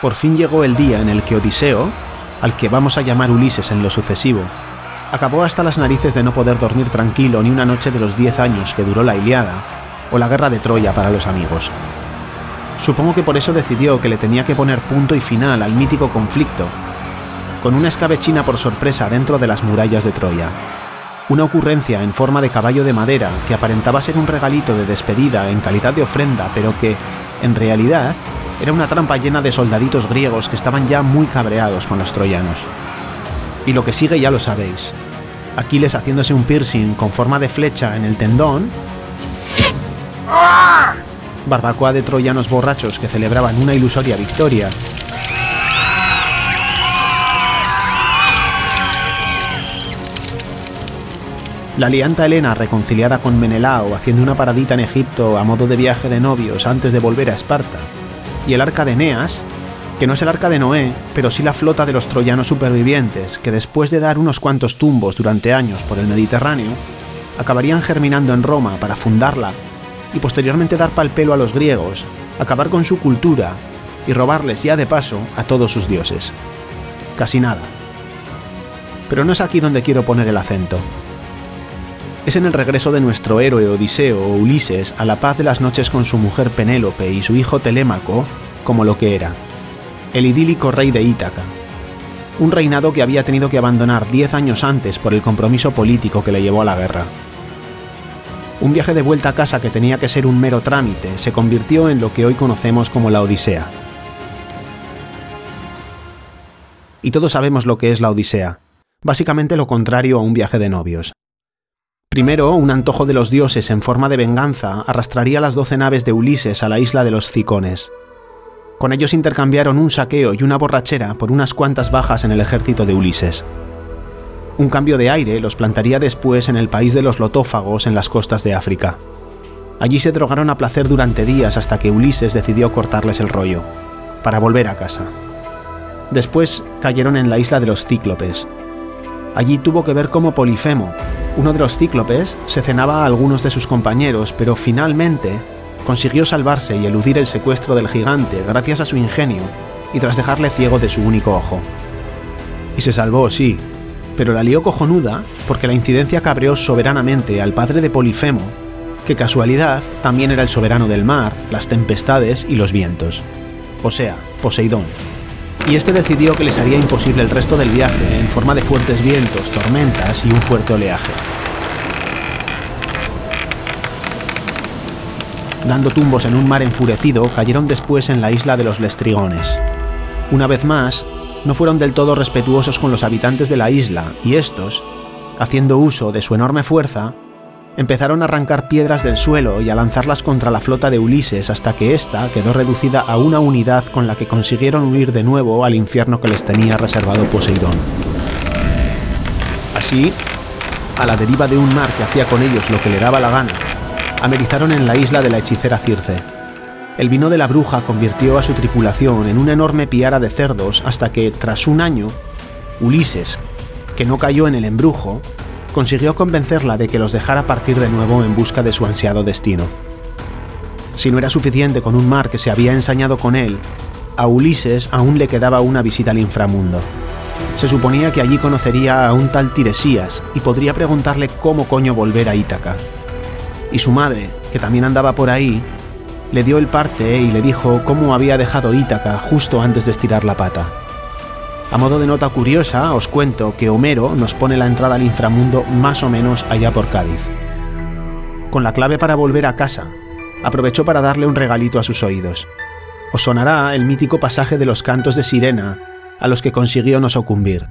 por fin llegó el día en el que Odiseo, al que vamos a llamar Ulises en lo sucesivo, acabó hasta las narices de no poder dormir tranquilo ni una noche de los 10 años que duró la Iliada o la guerra de Troya para los amigos. Supongo que por eso decidió que le tenía que poner punto y final al mítico conflicto, con una escabechina por sorpresa dentro de las murallas de Troya. Una ocurrencia en forma de caballo de madera que aparentaba ser un regalito de despedida en calidad de ofrenda, pero que, en realidad, era una trampa llena de soldaditos griegos que estaban ya muy cabreados con los troyanos. Y lo que sigue ya lo sabéis. Aquiles haciéndose un piercing con forma de flecha en el tendón. Barbacoa de troyanos borrachos que celebraban una ilusoria victoria. La alianta Helena reconciliada con Menelao haciendo una paradita en Egipto a modo de viaje de novios antes de volver a Esparta. Y el arca de Eneas, que no es el arca de Noé, pero sí la flota de los troyanos supervivientes, que después de dar unos cuantos tumbos durante años por el Mediterráneo, acabarían germinando en Roma para fundarla y posteriormente dar pal pelo a los griegos, acabar con su cultura y robarles ya de paso a todos sus dioses. Casi nada. Pero no es aquí donde quiero poner el acento. Es en el regreso de nuestro héroe Odiseo o Ulises a la paz de las noches con su mujer Penélope y su hijo Telémaco como lo que era el idílico rey de Ítaca, un reinado que había tenido que abandonar diez años antes por el compromiso político que le llevó a la guerra. Un viaje de vuelta a casa que tenía que ser un mero trámite se convirtió en lo que hoy conocemos como la Odisea. Y todos sabemos lo que es la Odisea, básicamente lo contrario a un viaje de novios. Primero, un antojo de los dioses en forma de venganza arrastraría las doce naves de Ulises a la isla de los Cicones. Con ellos intercambiaron un saqueo y una borrachera por unas cuantas bajas en el ejército de Ulises. Un cambio de aire los plantaría después en el país de los lotófagos en las costas de África. Allí se drogaron a placer durante días hasta que Ulises decidió cortarles el rollo, para volver a casa. Después cayeron en la isla de los Cíclopes. Allí tuvo que ver cómo Polifemo, uno de los Cíclopes, se cenaba a algunos de sus compañeros, pero finalmente consiguió salvarse y eludir el secuestro del gigante gracias a su ingenio y tras dejarle ciego de su único ojo. Y se salvó, sí, pero la lió cojonuda porque la incidencia cabreó soberanamente al padre de Polifemo, que casualidad también era el soberano del mar, las tempestades y los vientos. O sea, Poseidón. Y este decidió que les haría imposible el resto del viaje en forma de fuertes vientos, tormentas y un fuerte oleaje. dando tumbos en un mar enfurecido, cayeron después en la isla de los Lestrigones. Una vez más, no fueron del todo respetuosos con los habitantes de la isla, y estos, haciendo uso de su enorme fuerza, empezaron a arrancar piedras del suelo y a lanzarlas contra la flota de Ulises hasta que ésta quedó reducida a una unidad con la que consiguieron huir de nuevo al infierno que les tenía reservado Poseidón. Así, a la deriva de un mar que hacía con ellos lo que le daba la gana, amerizaron en la isla de la hechicera Circe. El vino de la bruja convirtió a su tripulación en una enorme piara de cerdos hasta que, tras un año, Ulises, que no cayó en el embrujo, consiguió convencerla de que los dejara partir de nuevo en busca de su ansiado destino. Si no era suficiente con un mar que se había ensañado con él, a Ulises aún le quedaba una visita al inframundo. Se suponía que allí conocería a un tal Tiresías y podría preguntarle cómo coño volver a Ítaca y su madre, que también andaba por ahí, le dio el parte y le dijo cómo había dejado Ítaca justo antes de estirar la pata. A modo de nota curiosa, os cuento que Homero nos pone la entrada al inframundo más o menos allá por Cádiz. Con la clave para volver a casa, aprovechó para darle un regalito a sus oídos. Os sonará el mítico pasaje de los cantos de sirena a los que consiguió no sucumbir.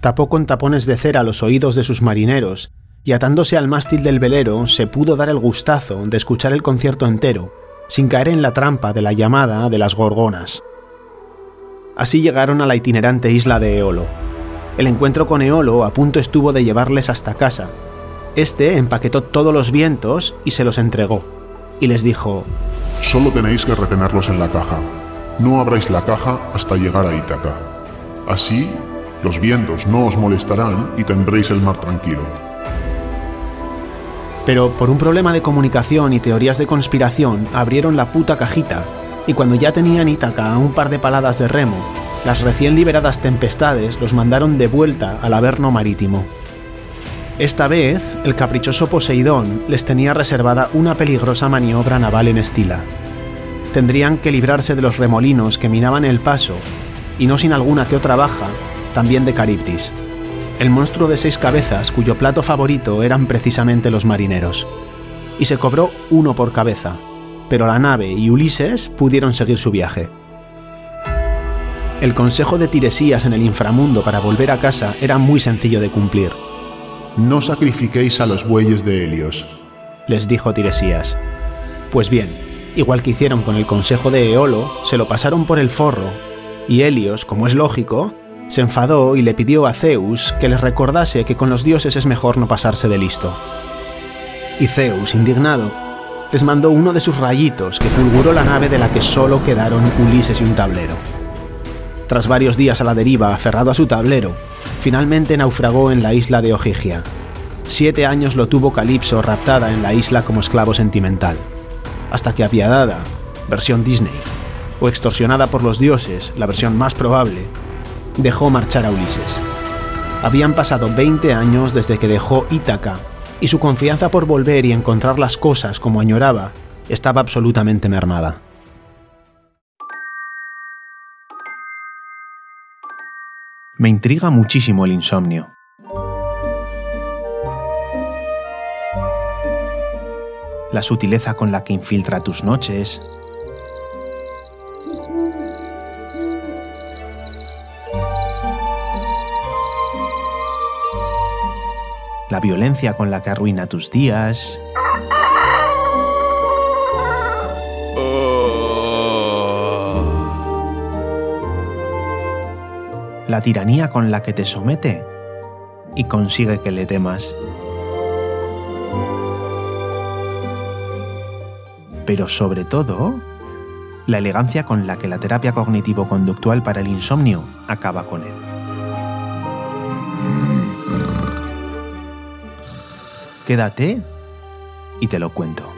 Tapó con tapones de cera los oídos de sus marineros y atándose al mástil del velero se pudo dar el gustazo de escuchar el concierto entero, sin caer en la trampa de la llamada de las gorgonas. Así llegaron a la itinerante isla de Eolo. El encuentro con Eolo a punto estuvo de llevarles hasta casa. Este empaquetó todos los vientos y se los entregó, y les dijo, Solo tenéis que retenerlos en la caja. No abráis la caja hasta llegar a Ítaca. Así, los vientos no os molestarán y tendréis el mar tranquilo pero por un problema de comunicación y teorías de conspiración abrieron la puta cajita y cuando ya tenían Ítaca a un par de paladas de remo, las recién liberadas tempestades los mandaron de vuelta al Averno marítimo. Esta vez, el caprichoso Poseidón les tenía reservada una peligrosa maniobra naval en Estila. Tendrían que librarse de los remolinos que minaban el paso, y no sin alguna que otra baja, también de Caribdis, el monstruo de seis cabezas cuyo plato favorito eran precisamente los marineros. Y se cobró uno por cabeza, pero la nave y Ulises pudieron seguir su viaje. El consejo de Tiresías en el inframundo para volver a casa era muy sencillo de cumplir no sacrifiquéis a los bueyes de Helios, les dijo Tiresías. Pues bien, igual que hicieron con el consejo de Eolo, se lo pasaron por el forro, y Helios, como es lógico, se enfadó y le pidió a Zeus que les recordase que con los dioses es mejor no pasarse de listo. Y Zeus, indignado, les mandó uno de sus rayitos que fulguró la nave de la que solo quedaron Ulises y un tablero. Tras varios días a la deriva aferrado a su tablero, finalmente naufragó en la isla de Ogygia. Siete años lo tuvo Calipso raptada en la isla como esclavo sentimental, hasta que apiadada, versión Disney, o extorsionada por los dioses, la versión más probable, dejó marchar a Ulises. Habían pasado 20 años desde que dejó Ítaca, y su confianza por volver y encontrar las cosas como añoraba estaba absolutamente mermada. Me intriga muchísimo el insomnio. La sutileza con la que infiltra tus noches. La violencia con la que arruina tus días. la tiranía con la que te somete y consigue que le temas. Pero sobre todo, la elegancia con la que la terapia cognitivo-conductual para el insomnio acaba con él. Quédate y te lo cuento.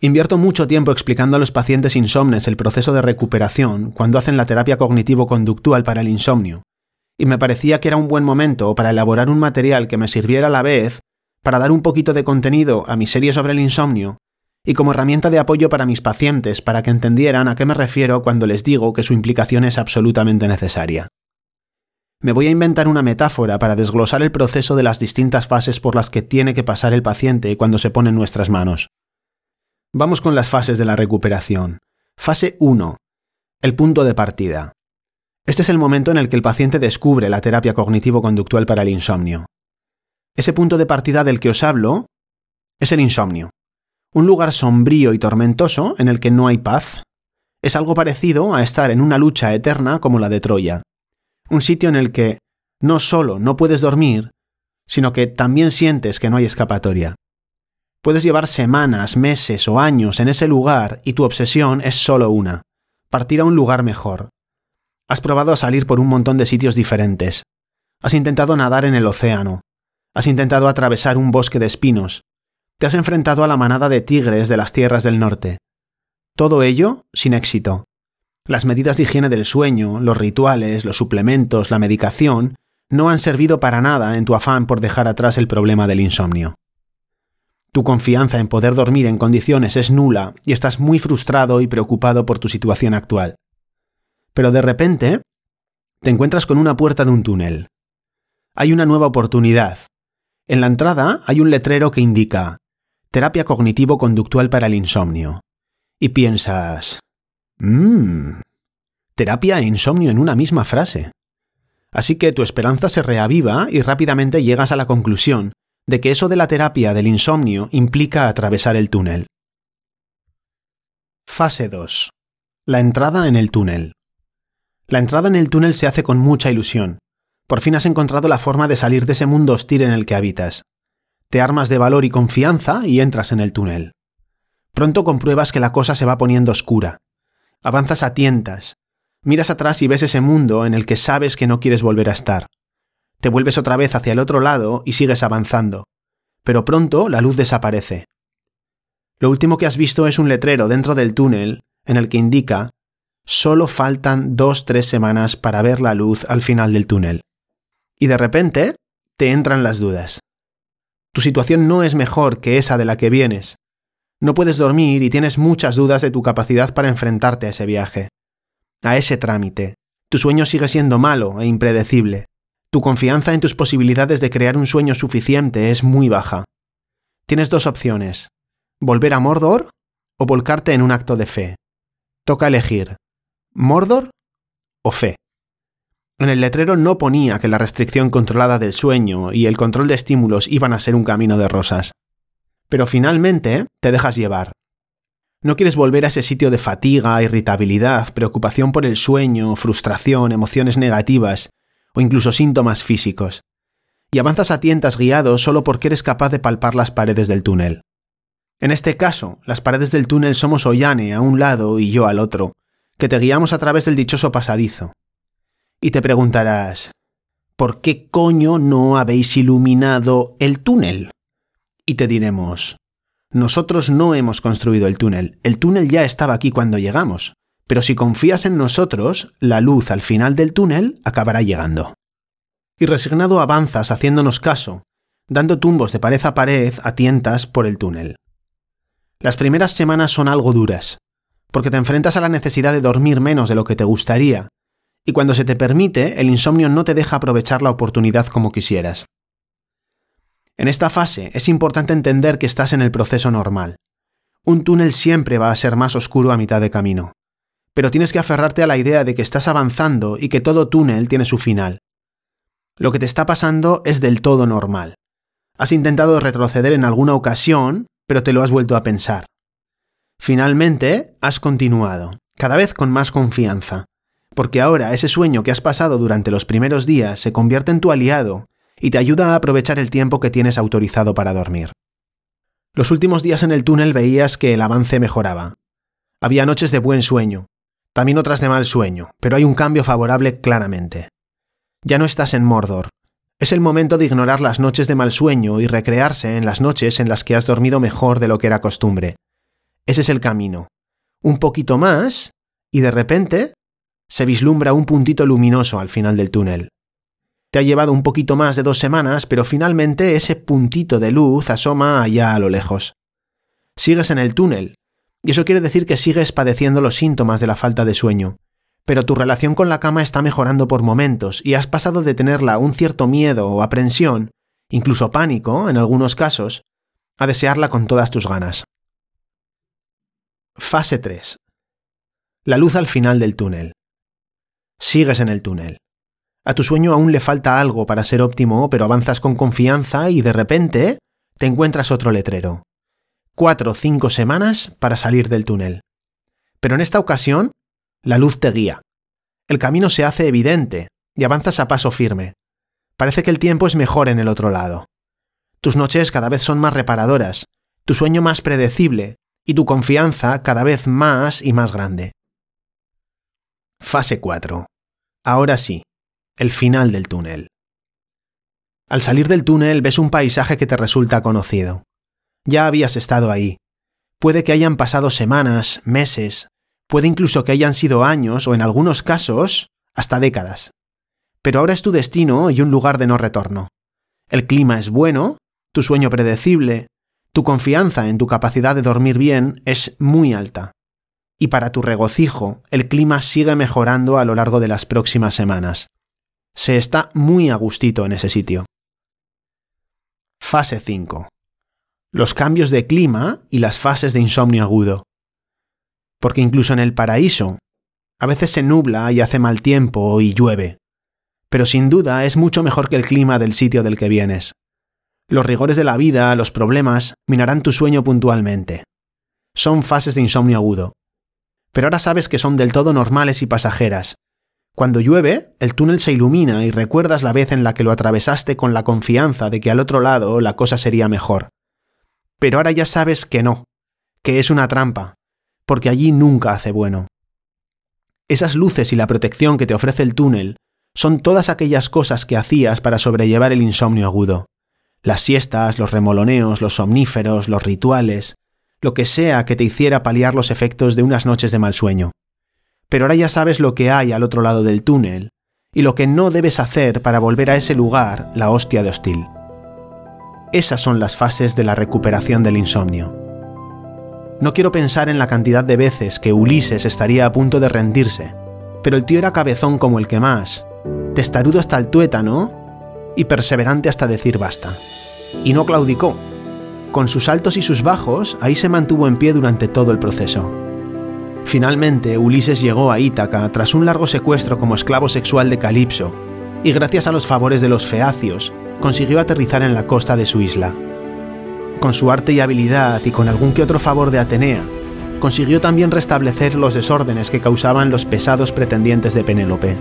Invierto mucho tiempo explicando a los pacientes insomnes el proceso de recuperación cuando hacen la terapia cognitivo-conductual para el insomnio, y me parecía que era un buen momento para elaborar un material que me sirviera a la vez para dar un poquito de contenido a mi serie sobre el insomnio y como herramienta de apoyo para mis pacientes para que entendieran a qué me refiero cuando les digo que su implicación es absolutamente necesaria. Me voy a inventar una metáfora para desglosar el proceso de las distintas fases por las que tiene que pasar el paciente cuando se pone en nuestras manos. Vamos con las fases de la recuperación. Fase 1. El punto de partida. Este es el momento en el que el paciente descubre la terapia cognitivo-conductual para el insomnio. Ese punto de partida del que os hablo es el insomnio. Un lugar sombrío y tormentoso en el que no hay paz. Es algo parecido a estar en una lucha eterna como la de Troya. Un sitio en el que no solo no puedes dormir, sino que también sientes que no hay escapatoria. Puedes llevar semanas, meses o años en ese lugar y tu obsesión es solo una, partir a un lugar mejor. Has probado a salir por un montón de sitios diferentes. Has intentado nadar en el océano. Has intentado atravesar un bosque de espinos. Te has enfrentado a la manada de tigres de las tierras del norte. Todo ello sin éxito. Las medidas de higiene del sueño, los rituales, los suplementos, la medicación, no han servido para nada en tu afán por dejar atrás el problema del insomnio. Tu confianza en poder dormir en condiciones es nula y estás muy frustrado y preocupado por tu situación actual. Pero de repente, te encuentras con una puerta de un túnel. Hay una nueva oportunidad. En la entrada hay un letrero que indica Terapia cognitivo-conductual para el insomnio. Y piensas, mmm, terapia e insomnio en una misma frase. Así que tu esperanza se reaviva y rápidamente llegas a la conclusión de que eso de la terapia del insomnio implica atravesar el túnel. Fase 2. La entrada en el túnel. La entrada en el túnel se hace con mucha ilusión. Por fin has encontrado la forma de salir de ese mundo hostil en el que habitas. Te armas de valor y confianza y entras en el túnel. Pronto compruebas que la cosa se va poniendo oscura. Avanzas a tientas. Miras atrás y ves ese mundo en el que sabes que no quieres volver a estar. Te vuelves otra vez hacia el otro lado y sigues avanzando. Pero pronto la luz desaparece. Lo último que has visto es un letrero dentro del túnel en el que indica solo faltan dos tres semanas para ver la luz al final del túnel. Y de repente te entran las dudas. Tu situación no es mejor que esa de la que vienes. No puedes dormir y tienes muchas dudas de tu capacidad para enfrentarte a ese viaje, a ese trámite. Tu sueño sigue siendo malo e impredecible. Tu confianza en tus posibilidades de crear un sueño suficiente es muy baja. Tienes dos opciones, volver a Mordor o volcarte en un acto de fe. Toca elegir, Mordor o fe. En el letrero no ponía que la restricción controlada del sueño y el control de estímulos iban a ser un camino de rosas. Pero finalmente te dejas llevar. No quieres volver a ese sitio de fatiga, irritabilidad, preocupación por el sueño, frustración, emociones negativas o incluso síntomas físicos. Y avanzas a tientas guiado solo porque eres capaz de palpar las paredes del túnel. En este caso, las paredes del túnel somos Ollane a un lado y yo al otro, que te guiamos a través del dichoso pasadizo. Y te preguntarás, ¿por qué coño no habéis iluminado el túnel? Y te diremos, nosotros no hemos construido el túnel, el túnel ya estaba aquí cuando llegamos, pero si confías en nosotros, la luz al final del túnel acabará llegando. Y resignado avanzas haciéndonos caso, dando tumbos de pared a pared a tientas por el túnel. Las primeras semanas son algo duras, porque te enfrentas a la necesidad de dormir menos de lo que te gustaría, y cuando se te permite, el insomnio no te deja aprovechar la oportunidad como quisieras. En esta fase es importante entender que estás en el proceso normal. Un túnel siempre va a ser más oscuro a mitad de camino, pero tienes que aferrarte a la idea de que estás avanzando y que todo túnel tiene su final. Lo que te está pasando es del todo normal. Has intentado retroceder en alguna ocasión, pero te lo has vuelto a pensar. Finalmente, has continuado, cada vez con más confianza, porque ahora ese sueño que has pasado durante los primeros días se convierte en tu aliado y te ayuda a aprovechar el tiempo que tienes autorizado para dormir. Los últimos días en el túnel veías que el avance mejoraba. Había noches de buen sueño, también otras de mal sueño, pero hay un cambio favorable claramente. Ya no estás en Mordor. Es el momento de ignorar las noches de mal sueño y recrearse en las noches en las que has dormido mejor de lo que era costumbre, ese es el camino. Un poquito más y de repente se vislumbra un puntito luminoso al final del túnel. Te ha llevado un poquito más de dos semanas, pero finalmente ese puntito de luz asoma allá a lo lejos. Sigues en el túnel, y eso quiere decir que sigues padeciendo los síntomas de la falta de sueño. Pero tu relación con la cama está mejorando por momentos y has pasado de tenerla un cierto miedo o aprensión, incluso pánico en algunos casos, a desearla con todas tus ganas. Fase 3. La luz al final del túnel. Sigues en el túnel. A tu sueño aún le falta algo para ser óptimo, pero avanzas con confianza y de repente te encuentras otro letrero. Cuatro o cinco semanas para salir del túnel. Pero en esta ocasión, la luz te guía. El camino se hace evidente y avanzas a paso firme. Parece que el tiempo es mejor en el otro lado. Tus noches cada vez son más reparadoras, tu sueño más predecible y tu confianza cada vez más y más grande. Fase 4. Ahora sí, el final del túnel. Al salir del túnel ves un paisaje que te resulta conocido. Ya habías estado ahí. Puede que hayan pasado semanas, meses, puede incluso que hayan sido años o en algunos casos hasta décadas. Pero ahora es tu destino y un lugar de no retorno. El clima es bueno, tu sueño predecible, tu confianza en tu capacidad de dormir bien es muy alta. Y para tu regocijo, el clima sigue mejorando a lo largo de las próximas semanas. Se está muy a gustito en ese sitio. Fase 5. Los cambios de clima y las fases de insomnio agudo. Porque incluso en el paraíso, a veces se nubla y hace mal tiempo y llueve. Pero sin duda es mucho mejor que el clima del sitio del que vienes. Los rigores de la vida, los problemas, minarán tu sueño puntualmente. Son fases de insomnio agudo. Pero ahora sabes que son del todo normales y pasajeras. Cuando llueve, el túnel se ilumina y recuerdas la vez en la que lo atravesaste con la confianza de que al otro lado la cosa sería mejor. Pero ahora ya sabes que no, que es una trampa, porque allí nunca hace bueno. Esas luces y la protección que te ofrece el túnel son todas aquellas cosas que hacías para sobrellevar el insomnio agudo. Las siestas, los remoloneos, los somníferos, los rituales, lo que sea que te hiciera paliar los efectos de unas noches de mal sueño. Pero ahora ya sabes lo que hay al otro lado del túnel y lo que no debes hacer para volver a ese lugar la hostia de hostil. Esas son las fases de la recuperación del insomnio. No quiero pensar en la cantidad de veces que Ulises estaría a punto de rendirse, pero el tío era cabezón como el que más, testarudo hasta el tuétano y perseverante hasta decir basta. Y no claudicó. Con sus altos y sus bajos, ahí se mantuvo en pie durante todo el proceso. Finalmente, Ulises llegó a Ítaca tras un largo secuestro como esclavo sexual de Calipso, y gracias a los favores de los feacios, consiguió aterrizar en la costa de su isla. Con su arte y habilidad y con algún que otro favor de Atenea, consiguió también restablecer los desórdenes que causaban los pesados pretendientes de Penélope.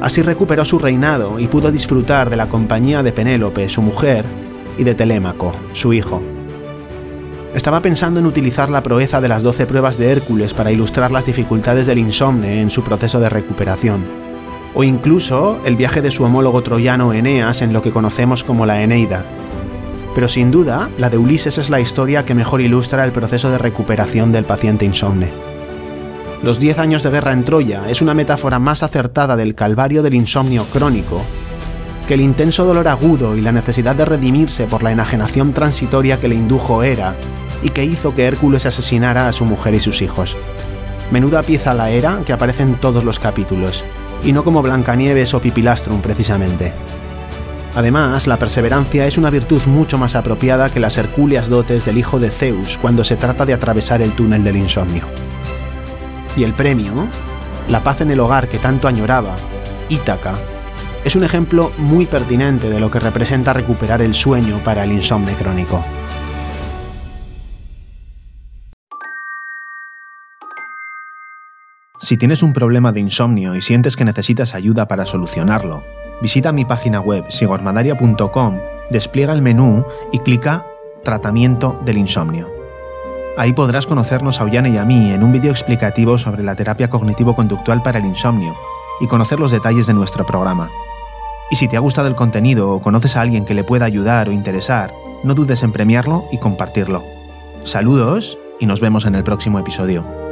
Así recuperó su reinado y pudo disfrutar de la compañía de Penélope, su mujer, y de Telémaco, su hijo. Estaba pensando en utilizar la proeza de las doce pruebas de Hércules para ilustrar las dificultades del insomne en su proceso de recuperación, o incluso el viaje de su homólogo troyano Eneas en lo que conocemos como la Eneida. Pero sin duda, la de Ulises es la historia que mejor ilustra el proceso de recuperación del paciente insomne. Los diez años de guerra en Troya es una metáfora más acertada del calvario del insomnio crónico que el intenso dolor agudo y la necesidad de redimirse por la enajenación transitoria que le indujo Hera y que hizo que Hércules asesinara a su mujer y sus hijos. Menuda pieza la era que aparece en todos los capítulos, y no como Blancanieves o Pipilastrum precisamente. Además, la perseverancia es una virtud mucho más apropiada que las hercúleas dotes del hijo de Zeus cuando se trata de atravesar el túnel del insomnio. Y el premio, la paz en el hogar que tanto añoraba, Ítaca, es un ejemplo muy pertinente de lo que representa recuperar el sueño para el insomnio crónico. Si tienes un problema de insomnio y sientes que necesitas ayuda para solucionarlo, visita mi página web sigormadaria.com, despliega el menú y clica Tratamiento del insomnio. Ahí podrás conocernos a Ollane y a mí en un vídeo explicativo sobre la terapia cognitivo-conductual para el insomnio y conocer los detalles de nuestro programa. Y si te ha gustado el contenido o conoces a alguien que le pueda ayudar o interesar, no dudes en premiarlo y compartirlo. Saludos y nos vemos en el próximo episodio.